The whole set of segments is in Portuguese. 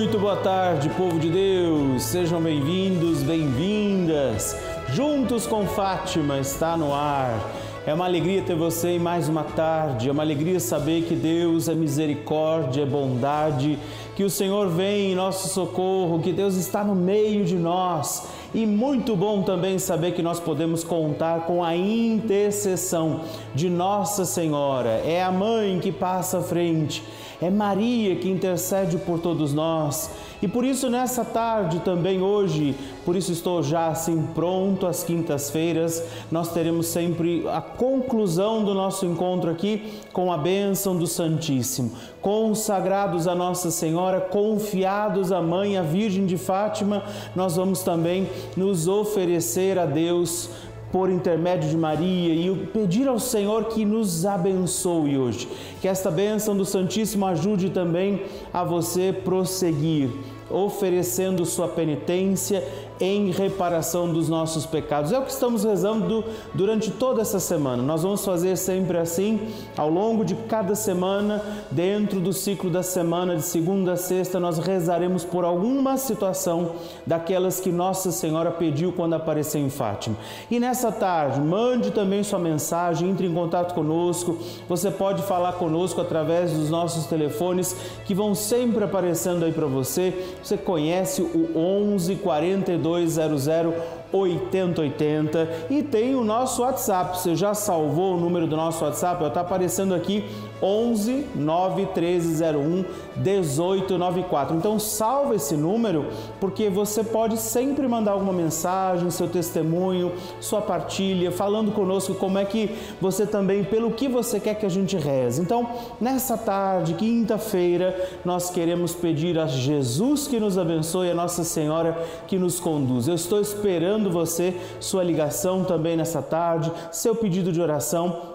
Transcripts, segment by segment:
Muito boa tarde, povo de Deus. Sejam bem-vindos, bem-vindas. Juntos com Fátima está no ar. É uma alegria ter você em mais uma tarde. É uma alegria saber que Deus é misericórdia, é bondade, que o Senhor vem em nosso socorro, que Deus está no meio de nós. E muito bom também saber que nós podemos contar com a intercessão de Nossa Senhora. É a mãe que passa à frente é Maria que intercede por todos nós. E por isso, nessa tarde também, hoje, por isso estou já assim pronto às quintas-feiras, nós teremos sempre a conclusão do nosso encontro aqui com a bênção do Santíssimo. Consagrados a Nossa Senhora, confiados à Mãe, a Virgem de Fátima, nós vamos também nos oferecer a Deus por intermédio de Maria e pedir ao Senhor que nos abençoe hoje. Que esta bênção do Santíssimo ajude também a você prosseguir, oferecendo sua penitência em reparação dos nossos pecados. É o que estamos rezando durante toda essa semana. Nós vamos fazer sempre assim, ao longo de cada semana, dentro do ciclo da semana, de segunda a sexta, nós rezaremos por alguma situação daquelas que Nossa Senhora pediu quando apareceu em Fátima. E nessa tarde, mande também sua mensagem, entre em contato conosco. Você pode falar conosco através dos nossos telefones que vão sempre aparecendo aí para você. Você conhece o 11 42 3200 8080 e tem o nosso WhatsApp. Você já salvou o número do nosso WhatsApp? Está aparecendo aqui 11 91301 1894. Então salva esse número porque você pode sempre mandar alguma mensagem, seu testemunho, sua partilha, falando conosco como é que você também, pelo que você quer que a gente reze. Então, nessa tarde, quinta-feira, nós queremos pedir a Jesus que nos abençoe, a Nossa Senhora que nos conduz. Eu estou esperando você, sua ligação também nessa tarde, seu pedido de oração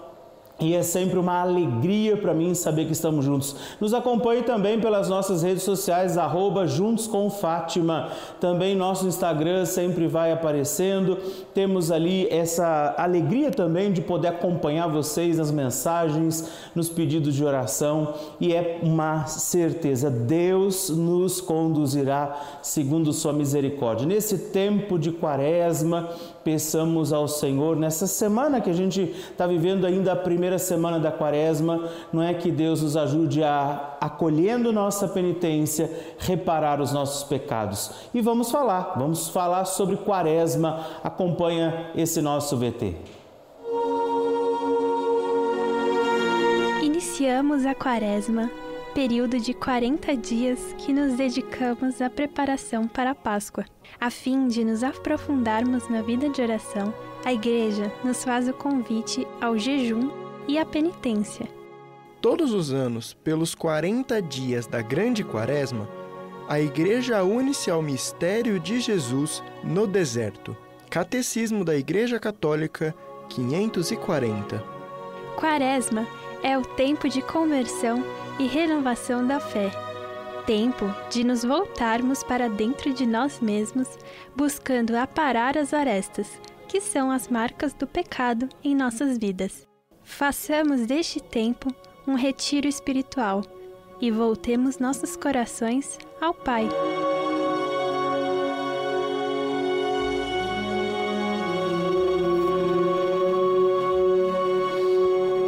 e é sempre uma alegria para mim saber que estamos juntos. Nos acompanhe também pelas nossas redes sociais, arroba Juntos com Fátima. Também nosso Instagram sempre vai aparecendo. Temos ali essa alegria também de poder acompanhar vocês nas mensagens, nos pedidos de oração. E é uma certeza, Deus nos conduzirá segundo sua misericórdia. Nesse tempo de quaresma, peçamos ao Senhor, nessa semana que a gente está vivendo ainda a primeira semana da quaresma, não é que Deus nos ajude a, acolhendo nossa penitência, reparar os nossos pecados. E vamos falar, vamos falar sobre quaresma. Acompanha esse nosso VT. Iniciamos a quaresma, período de 40 dias que nos dedicamos à preparação para a Páscoa. A fim de nos aprofundarmos na vida de oração, a Igreja nos faz o convite ao jejum e a penitência. Todos os anos, pelos 40 dias da Grande Quaresma, a Igreja une-se ao mistério de Jesus no deserto. Catecismo da Igreja Católica 540. Quaresma é o tempo de conversão e renovação da fé. Tempo de nos voltarmos para dentro de nós mesmos, buscando aparar as arestas, que são as marcas do pecado em nossas vidas. Façamos deste tempo um retiro espiritual e voltemos nossos corações ao Pai.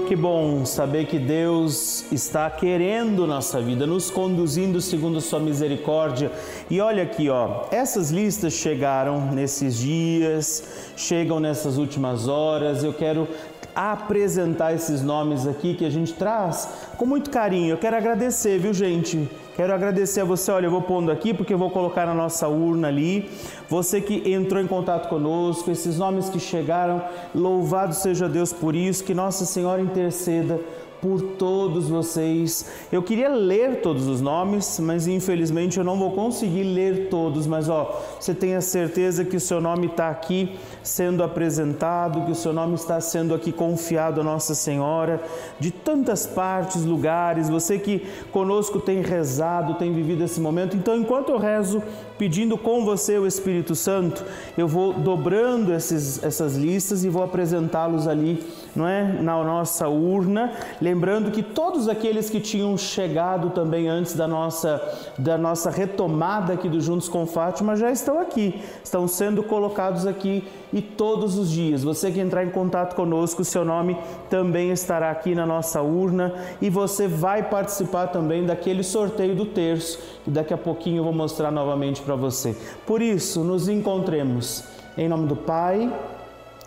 Que bom saber que Deus está querendo nossa vida, nos conduzindo segundo Sua misericórdia. E olha aqui, ó, essas listas chegaram nesses dias, chegam nessas últimas horas. Eu quero apresentar esses nomes aqui que a gente traz com muito carinho. Eu quero agradecer, viu, gente? Quero agradecer a você. Olha, eu vou pondo aqui porque eu vou colocar na nossa urna ali. Você que entrou em contato conosco, esses nomes que chegaram, louvado seja Deus por isso. Que Nossa Senhora interceda por todos vocês. Eu queria ler todos os nomes, mas infelizmente eu não vou conseguir ler todos. Mas ó, você tenha certeza que o seu nome está aqui sendo apresentado, que o seu nome está sendo aqui confiado a Nossa Senhora, de tantas partes, lugares. Você que conosco tem rezado, tem vivido esse momento. Então, enquanto eu rezo, pedindo com você o Espírito Santo, eu vou dobrando esses, essas listas e vou apresentá-los ali não é, na nossa urna, lembrando que todos aqueles que tinham chegado também antes da nossa da nossa retomada aqui do Juntos com Fátima já estão aqui, estão sendo colocados aqui e todos os dias. Você que entrar em contato conosco, seu nome também estará aqui na nossa urna. E você vai participar também daquele sorteio do terço, que daqui a pouquinho eu vou mostrar novamente para você. Por isso, nos encontremos. Em nome do Pai,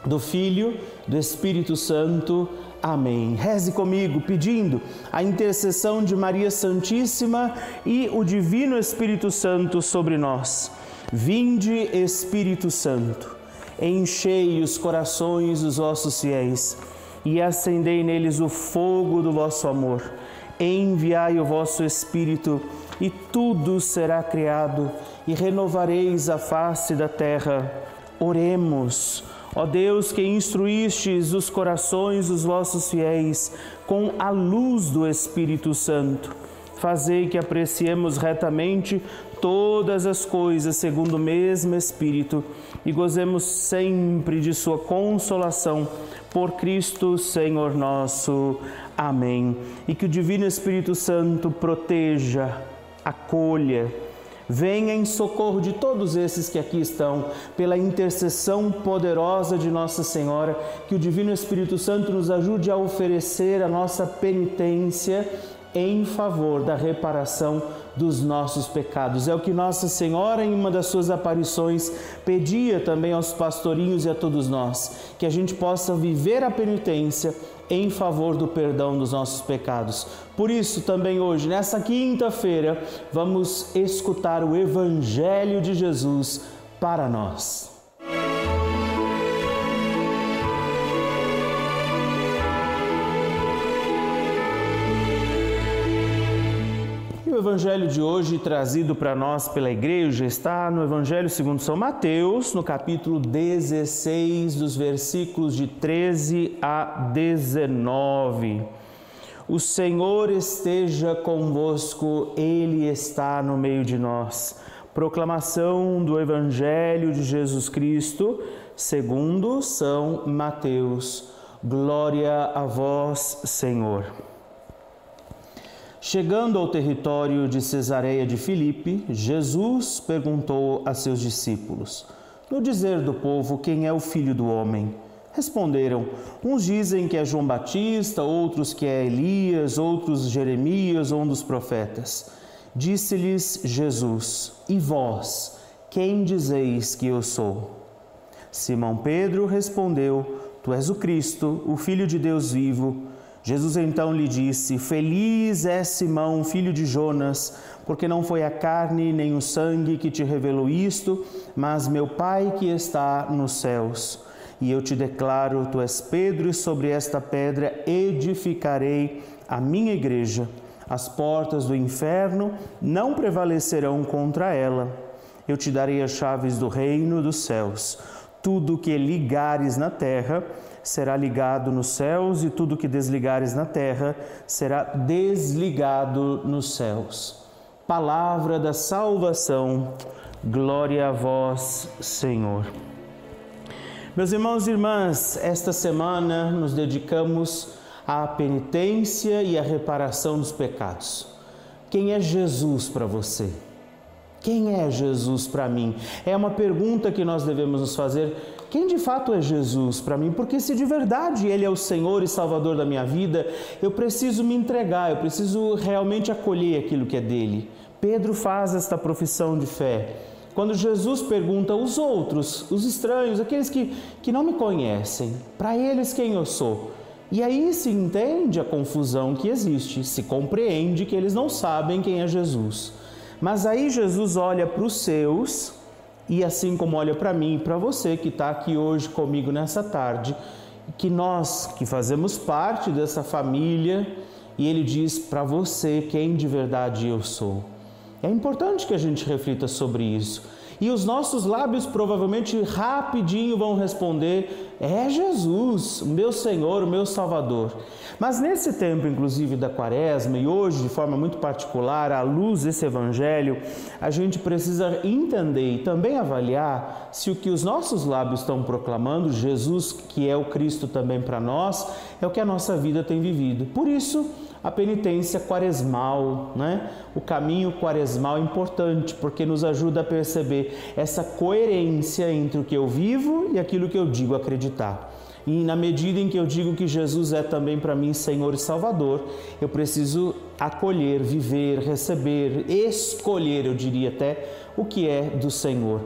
do Filho, do Espírito Santo. Amém. Reze comigo pedindo a intercessão de Maria Santíssima e o Divino Espírito Santo sobre nós. Vinde, Espírito Santo, enchei os corações dos vossos fiéis e acendei neles o fogo do vosso amor. Enviai o vosso Espírito e tudo será criado e renovareis a face da terra. Oremos. Ó Deus, que instruístes os corações dos vossos fiéis com a luz do Espírito Santo, fazei que apreciemos retamente todas as coisas segundo o mesmo Espírito e gozemos sempre de Sua consolação. Por Cristo, Senhor nosso. Amém. E que o Divino Espírito Santo proteja, acolha, Venha em socorro de todos esses que aqui estão, pela intercessão poderosa de Nossa Senhora, que o Divino Espírito Santo nos ajude a oferecer a nossa penitência em favor da reparação dos nossos pecados. É o que Nossa Senhora, em uma das suas aparições, pedia também aos pastorinhos e a todos nós, que a gente possa viver a penitência em favor do perdão dos nossos pecados. Por isso, também hoje, nessa quinta-feira, vamos escutar o Evangelho de Jesus para nós. Evangelho de hoje trazido para nós pela igreja está no Evangelho segundo São Mateus, no capítulo 16, dos versículos de 13 a 19. O Senhor esteja convosco, ele está no meio de nós. Proclamação do Evangelho de Jesus Cristo, segundo São Mateus. Glória a vós, Senhor. Chegando ao território de Cesareia de Filipe, Jesus perguntou a seus discípulos: No dizer do povo, quem é o filho do homem? Responderam: Uns dizem que é João Batista, outros que é Elias, outros Jeremias ou um dos profetas. Disse-lhes Jesus: E vós, quem dizeis que eu sou? Simão Pedro respondeu: Tu és o Cristo, o Filho de Deus vivo. Jesus então lhe disse: Feliz é Simão, filho de Jonas, porque não foi a carne nem o sangue que te revelou isto, mas meu Pai que está nos céus. E eu te declaro: tu és Pedro, e sobre esta pedra edificarei a minha igreja. As portas do inferno não prevalecerão contra ela. Eu te darei as chaves do reino dos céus. Tudo que ligares na terra, será ligado nos céus, e tudo que desligares na terra será desligado nos céus. Palavra da salvação, glória a vós, Senhor. Meus irmãos e irmãs, esta semana nos dedicamos à penitência e à reparação dos pecados. Quem é Jesus para você? Quem é Jesus para mim? É uma pergunta que nós devemos nos fazer quem de fato é Jesus para mim? Porque se de verdade Ele é o Senhor e Salvador da minha vida, eu preciso me entregar, eu preciso realmente acolher aquilo que é dele. Pedro faz esta profissão de fé. Quando Jesus pergunta aos outros, os estranhos, aqueles que, que não me conhecem, para eles quem eu sou? E aí se entende a confusão que existe, se compreende que eles não sabem quem é Jesus. Mas aí Jesus olha para os seus e assim como olha para mim e para você que está aqui hoje comigo nessa tarde, que nós que fazemos parte dessa família, e ele diz para você quem de verdade eu sou. É importante que a gente reflita sobre isso. E os nossos lábios provavelmente rapidinho vão responder: é Jesus, meu Senhor, meu Salvador. Mas nesse tempo, inclusive da Quaresma, e hoje de forma muito particular, à luz desse Evangelho, a gente precisa entender e também avaliar se o que os nossos lábios estão proclamando, Jesus, que é o Cristo também para nós, é o que a nossa vida tem vivido. Por isso, a penitência quaresmal, né? O caminho quaresmal é importante porque nos ajuda a perceber essa coerência entre o que eu vivo e aquilo que eu digo acreditar. E na medida em que eu digo que Jesus é também para mim Senhor e Salvador, eu preciso acolher, viver, receber, escolher, eu diria até, o que é do Senhor.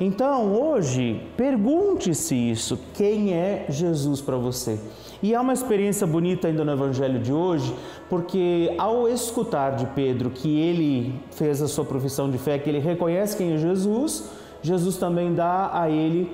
Então, hoje, pergunte-se isso: quem é Jesus para você? E há uma experiência bonita ainda no Evangelho de hoje, porque ao escutar de Pedro que ele fez a sua profissão de fé, que ele reconhece quem é Jesus, Jesus também dá a ele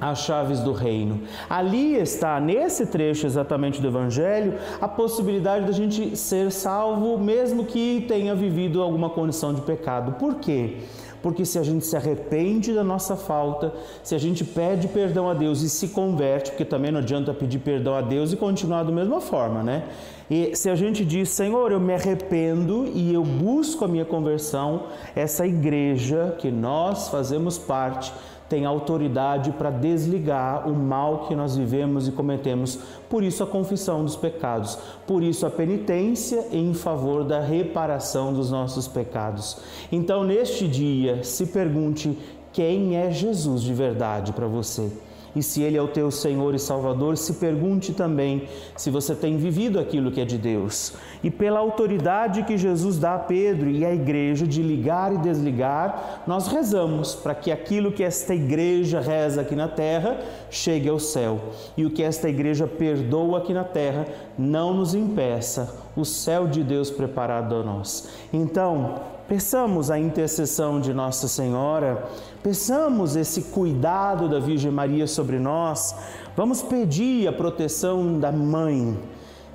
as chaves do reino. Ali está, nesse trecho exatamente do Evangelho, a possibilidade da gente ser salvo, mesmo que tenha vivido alguma condição de pecado. Por quê? Porque se a gente se arrepende da nossa falta, se a gente pede perdão a Deus e se converte, porque também não adianta pedir perdão a Deus e continuar da mesma forma, né? E se a gente diz, Senhor, eu me arrependo e eu busco a minha conversão, essa igreja que nós fazemos parte, tem autoridade para desligar o mal que nós vivemos e cometemos. Por isso a confissão dos pecados, por isso a penitência em favor da reparação dos nossos pecados. Então, neste dia, se pergunte quem é Jesus de verdade para você e se Ele é o teu Senhor e Salvador, se pergunte também se você tem vivido aquilo que é de Deus. E pela autoridade que Jesus dá a Pedro e à igreja de ligar e desligar, nós rezamos para que aquilo que esta igreja reza aqui na terra chegue ao céu. E o que esta igreja perdoa aqui na terra não nos impeça o céu de Deus preparado a nós. Então, Peçamos a intercessão de Nossa Senhora, peçamos esse cuidado da Virgem Maria sobre nós, vamos pedir a proteção da Mãe.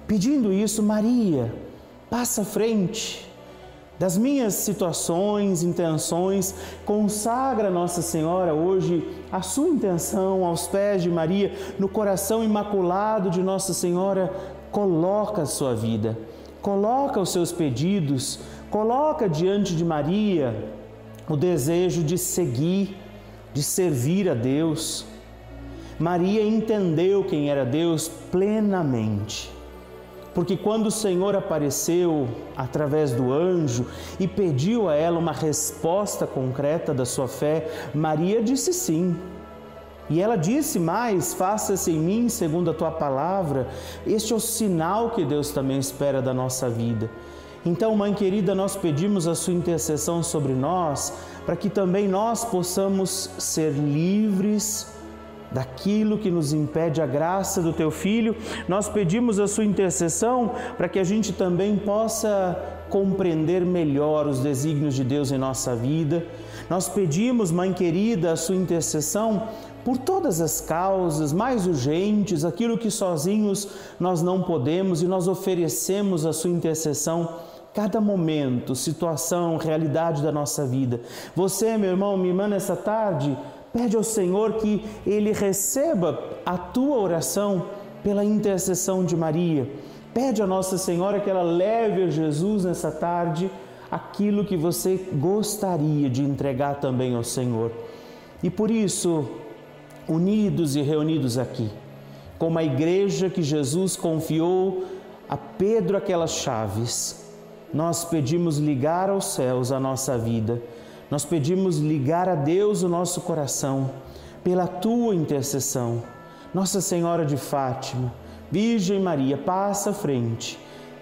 Pedindo isso, Maria, passa à frente das minhas situações, intenções, consagra Nossa Senhora hoje a sua intenção aos pés de Maria, no coração imaculado de Nossa Senhora, coloca a sua vida, coloca os seus pedidos, Coloca diante de Maria o desejo de seguir, de servir a Deus. Maria entendeu quem era Deus plenamente. Porque quando o Senhor apareceu através do anjo e pediu a ela uma resposta concreta da sua fé, Maria disse sim. E ela disse mais: faça-se em mim segundo a tua palavra. Este é o sinal que Deus também espera da nossa vida. Então, Mãe querida, nós pedimos a sua intercessão sobre nós, para que também nós possamos ser livres daquilo que nos impede a graça do teu filho. Nós pedimos a sua intercessão para que a gente também possa compreender melhor os desígnios de Deus em nossa vida. Nós pedimos, Mãe querida, a sua intercessão por todas as causas mais urgentes, aquilo que sozinhos nós não podemos e nós oferecemos a sua intercessão cada momento, situação, realidade da nossa vida. Você, meu irmão, minha irmã, nessa tarde, pede ao Senhor que Ele receba a tua oração pela intercessão de Maria. Pede a Nossa Senhora que ela leve a Jesus nessa tarde aquilo que você gostaria de entregar também ao Senhor. E por isso, unidos e reunidos aqui, como a igreja que Jesus confiou a Pedro aquelas chaves, nós pedimos ligar aos céus a nossa vida, nós pedimos ligar a Deus o nosso coração, pela tua intercessão. Nossa Senhora de Fátima, Virgem Maria, passa à frente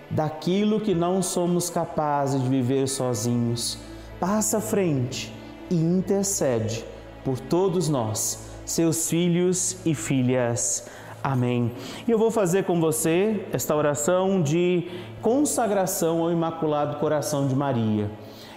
daquilo que não somos capazes de viver sozinhos. Passa à frente e intercede por todos nós, seus filhos e filhas. Amém. E eu vou fazer com você esta oração de consagração ao Imaculado Coração de Maria.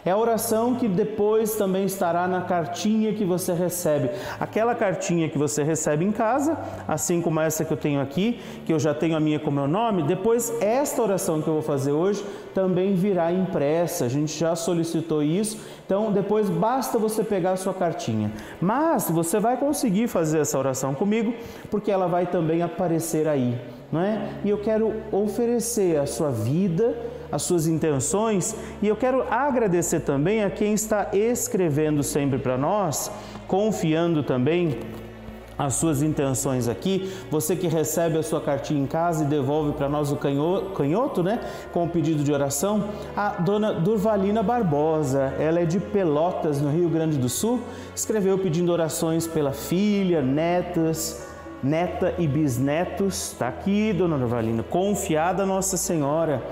É a oração que depois também estará na cartinha que você recebe. Aquela cartinha que você recebe em casa, assim como essa que eu tenho aqui, que eu já tenho a minha com meu nome, depois esta oração que eu vou fazer hoje também virá impressa. A gente já solicitou isso. Então, depois basta você pegar a sua cartinha. Mas você vai conseguir fazer essa oração comigo, porque ela vai também aparecer aí, não é? E eu quero oferecer a sua vida as suas intenções e eu quero agradecer também a quem está escrevendo sempre para nós, confiando também as suas intenções aqui. Você que recebe a sua cartinha em casa e devolve para nós o canhoto, né? Com o pedido de oração, a dona Durvalina Barbosa, ela é de Pelotas, no Rio Grande do Sul, escreveu pedindo orações pela filha, netas, neta e bisnetos. Está aqui, dona Durvalina, confiada Nossa Senhora.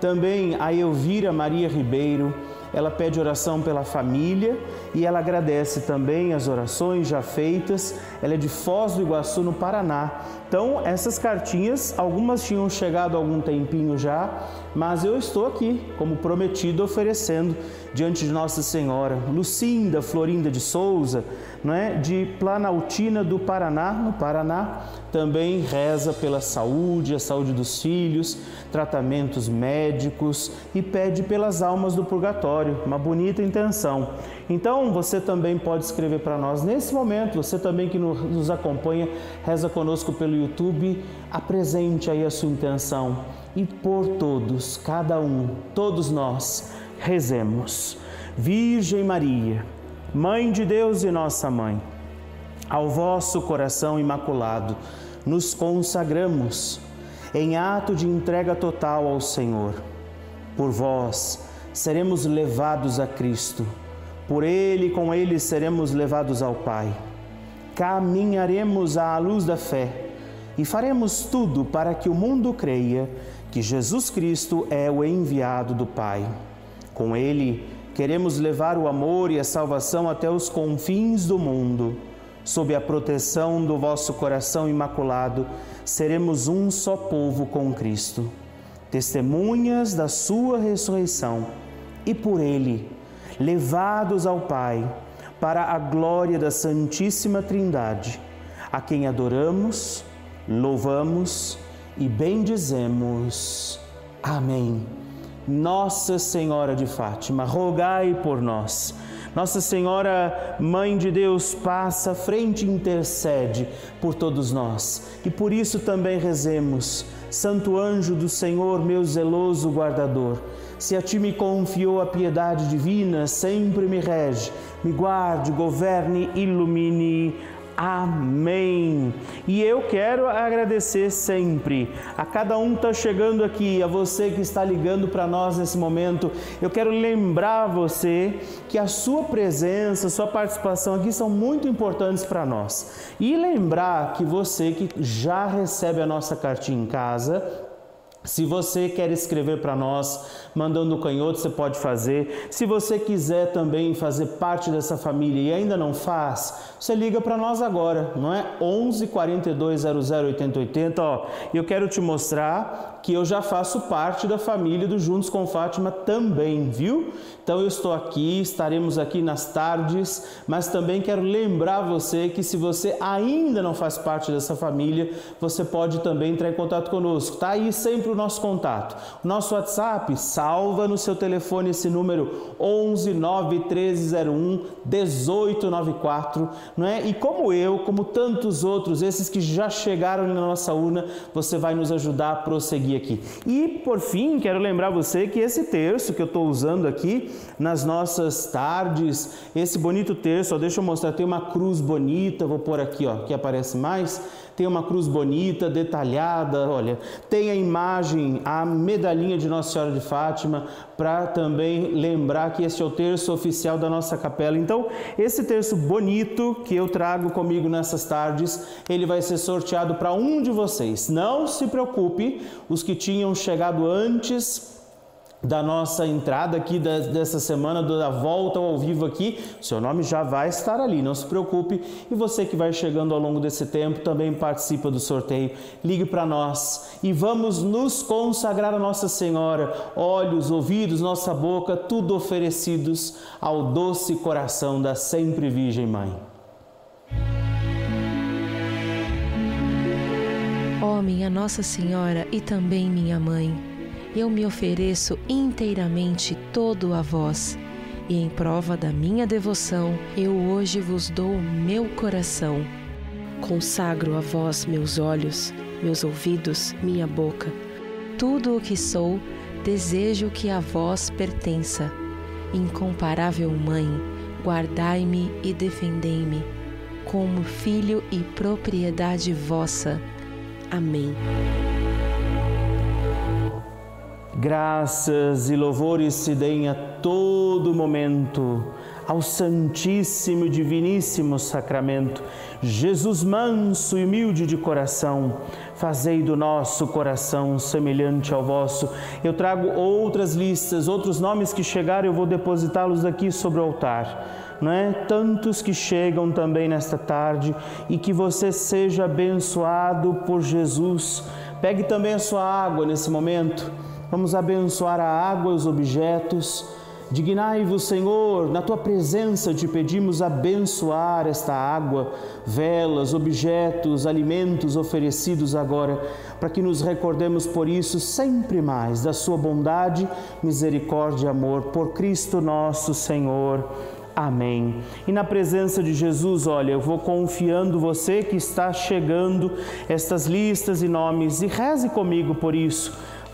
Também a Elvira Maria Ribeiro, ela pede oração pela família e ela agradece também as orações já feitas. Ela é de Foz do Iguaçu, no Paraná. Então, essas cartinhas, algumas tinham chegado há algum tempinho já, mas eu estou aqui, como prometido, oferecendo diante de Nossa Senhora. Lucinda Florinda de Souza, não é? de Planaltina do Paraná, no Paraná, também reza pela saúde, a saúde dos filhos, tratamentos médicos e pede pelas almas do purgatório, uma bonita intenção. Então, você também pode escrever para nós nesse momento, você também que nos acompanha, reza conosco pelo YouTube, apresente aí a sua intenção e por todos, cada um, todos nós, rezemos. Virgem Maria, Mãe de Deus e nossa mãe, ao vosso coração imaculado nos consagramos em ato de entrega total ao Senhor. Por vós seremos levados a Cristo, por Ele com Ele seremos levados ao Pai. Caminharemos à luz da fé e faremos tudo para que o mundo creia que Jesus Cristo é o enviado do Pai. Com Ele, Queremos levar o amor e a salvação até os confins do mundo. Sob a proteção do vosso coração imaculado, seremos um só povo com Cristo, testemunhas da Sua ressurreição e por Ele, levados ao Pai, para a glória da Santíssima Trindade, a quem adoramos, louvamos e bendizemos. Amém. Nossa Senhora de Fátima, rogai por nós. Nossa Senhora, Mãe de Deus, passa à frente e intercede por todos nós. E por isso também rezemos. Santo anjo do Senhor, meu zeloso guardador, se a ti me confiou a piedade divina, sempre me rege, me guarde, governe, ilumine. Amém. E eu quero agradecer sempre a cada um que está chegando aqui, a você que está ligando para nós nesse momento. Eu quero lembrar você que a sua presença, sua participação aqui são muito importantes para nós. E lembrar que você que já recebe a nossa cartinha em casa, se você quer escrever para nós, mandando o canhoto, você pode fazer. Se você quiser também fazer parte dessa família e ainda não faz, você liga para nós agora, não é? 11 42 00 80 80. Ó, eu quero te mostrar que eu já faço parte da família do Juntos com Fátima também, viu? Então eu estou aqui, estaremos aqui nas tardes, mas também quero lembrar você que se você ainda não faz parte dessa família, você pode também entrar em contato conosco. Tá aí sempre o nosso contato. O nosso WhatsApp, salva no seu telefone esse número 11 91301 1894, não é? E como eu, como tantos outros, esses que já chegaram na nossa urna, você vai nos ajudar a prosseguir aqui. E por fim, quero lembrar você que esse terço que eu estou usando aqui nas nossas tardes, esse bonito terço, ó, deixa eu mostrar, tem uma cruz bonita, vou pôr aqui, ó, que aparece mais tem uma cruz bonita, detalhada, olha, tem a imagem, a medalhinha de Nossa Senhora de Fátima, para também lembrar que este é o terço oficial da nossa capela. Então, esse terço bonito que eu trago comigo nessas tardes, ele vai ser sorteado para um de vocês. Não se preocupe, os que tinham chegado antes da nossa entrada aqui dessa semana, da volta ao vivo aqui, seu nome já vai estar ali, não se preocupe. E você que vai chegando ao longo desse tempo também participa do sorteio. Ligue para nós e vamos nos consagrar a Nossa Senhora, olhos, ouvidos, nossa boca, tudo oferecidos ao doce coração da sempre Virgem Mãe. Ó oh, minha Nossa Senhora e também minha mãe eu me ofereço inteiramente todo a vós, e em prova da minha devoção, eu hoje vos dou meu coração. Consagro a vós meus olhos, meus ouvidos, minha boca. Tudo o que sou, desejo que a vós pertença. Incomparável Mãe, guardai-me e defendei-me, como filho e propriedade vossa. Amém. Graças e louvores se deem a todo momento ao Santíssimo e Diviníssimo Sacramento. Jesus manso e humilde de coração, fazei do nosso coração semelhante ao vosso. Eu trago outras listas, outros nomes que chegaram, eu vou depositá-los aqui sobre o altar. Não é? Tantos que chegam também nesta tarde e que você seja abençoado por Jesus. Pegue também a sua água nesse momento Vamos abençoar a água e os objetos. Dignai-vos, Senhor, na tua presença te pedimos abençoar esta água, velas, objetos, alimentos oferecidos agora, para que nos recordemos por isso sempre mais da sua bondade, misericórdia e amor por Cristo nosso Senhor. Amém. E na presença de Jesus, olha, eu vou confiando você que está chegando estas listas e nomes e reze comigo por isso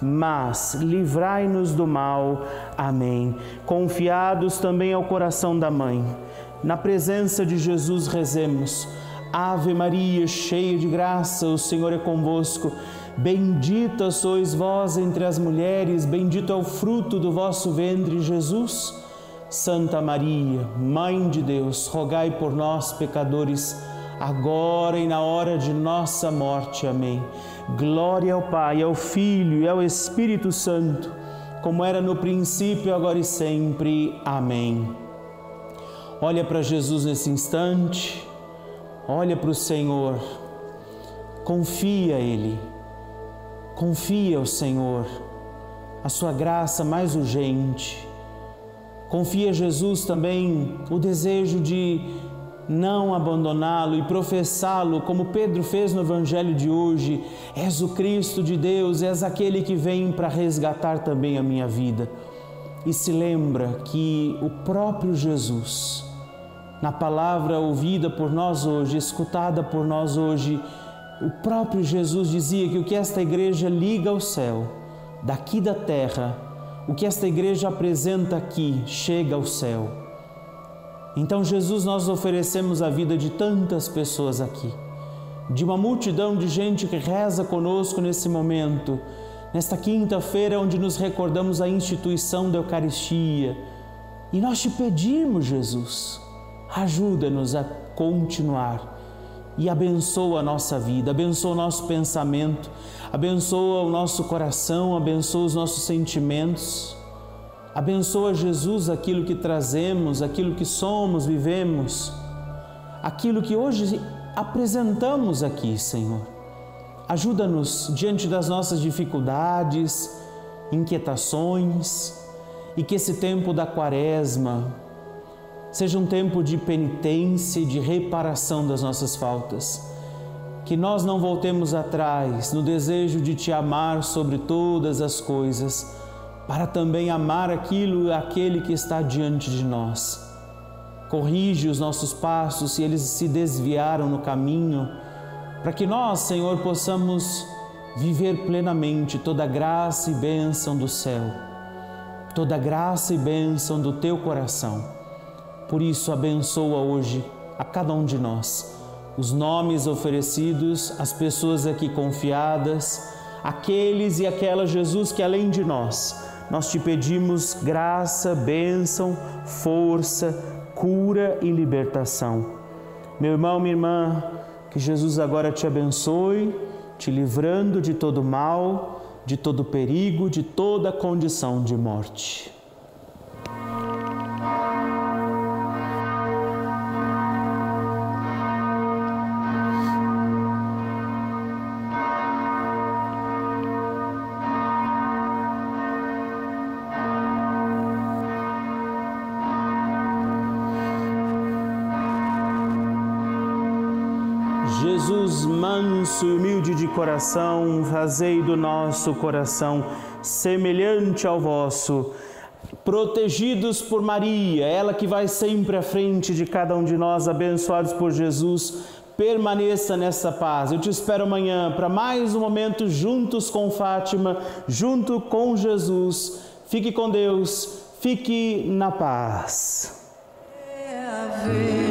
mas livrai-nos do mal. Amém. Confiados também ao coração da mãe, na presença de Jesus rezemos. Ave Maria, cheia de graça, o Senhor é convosco. Bendita sois vós entre as mulheres, bendito é o fruto do vosso ventre, Jesus. Santa Maria, Mãe de Deus, rogai por nós, pecadores, agora e na hora de nossa morte. Amém. Glória ao Pai, ao Filho e ao Espírito Santo, como era no princípio, agora e sempre. Amém. Olha para Jesus nesse instante, olha para o Senhor, confia Ele, confia ao Senhor, a sua graça mais urgente. Confia Jesus também o desejo de não abandoná-lo e professá-lo, como Pedro fez no Evangelho de hoje: És o Cristo de Deus, és aquele que vem para resgatar também a minha vida. E se lembra que o próprio Jesus, na palavra ouvida por nós hoje, escutada por nós hoje, o próprio Jesus dizia que o que esta igreja liga ao céu, daqui da terra, o que esta igreja apresenta aqui, chega ao céu. Então, Jesus, nós oferecemos a vida de tantas pessoas aqui, de uma multidão de gente que reza conosco nesse momento, nesta quinta-feira, onde nos recordamos a instituição da Eucaristia. E nós te pedimos, Jesus, ajuda-nos a continuar e abençoa a nossa vida, abençoa o nosso pensamento, abençoa o nosso coração, abençoa os nossos sentimentos. Abençoa, Jesus, aquilo que trazemos, aquilo que somos, vivemos, aquilo que hoje apresentamos aqui, Senhor. Ajuda-nos diante das nossas dificuldades, inquietações e que esse tempo da Quaresma seja um tempo de penitência e de reparação das nossas faltas. Que nós não voltemos atrás no desejo de te amar sobre todas as coisas para também amar aquilo aquele que está diante de nós. Corrige os nossos passos se eles se desviaram no caminho, para que nós, Senhor, possamos viver plenamente toda a graça e bênção do céu. toda graça e bênção do teu coração. Por isso, abençoa hoje a cada um de nós os nomes oferecidos, as pessoas aqui confiadas, aqueles e aquelas, Jesus, que além de nós, nós te pedimos graça, bênção, força, cura e libertação. Meu irmão, minha irmã, que Jesus agora te abençoe, te livrando de todo mal, de todo perigo, de toda condição de morte. Jesus, manso e humilde de coração, fazei do nosso coração semelhante ao vosso. Protegidos por Maria, ela que vai sempre à frente de cada um de nós, abençoados por Jesus, permaneça nessa paz. Eu te espero amanhã para mais um momento juntos com Fátima, junto com Jesus. Fique com Deus, fique na paz. É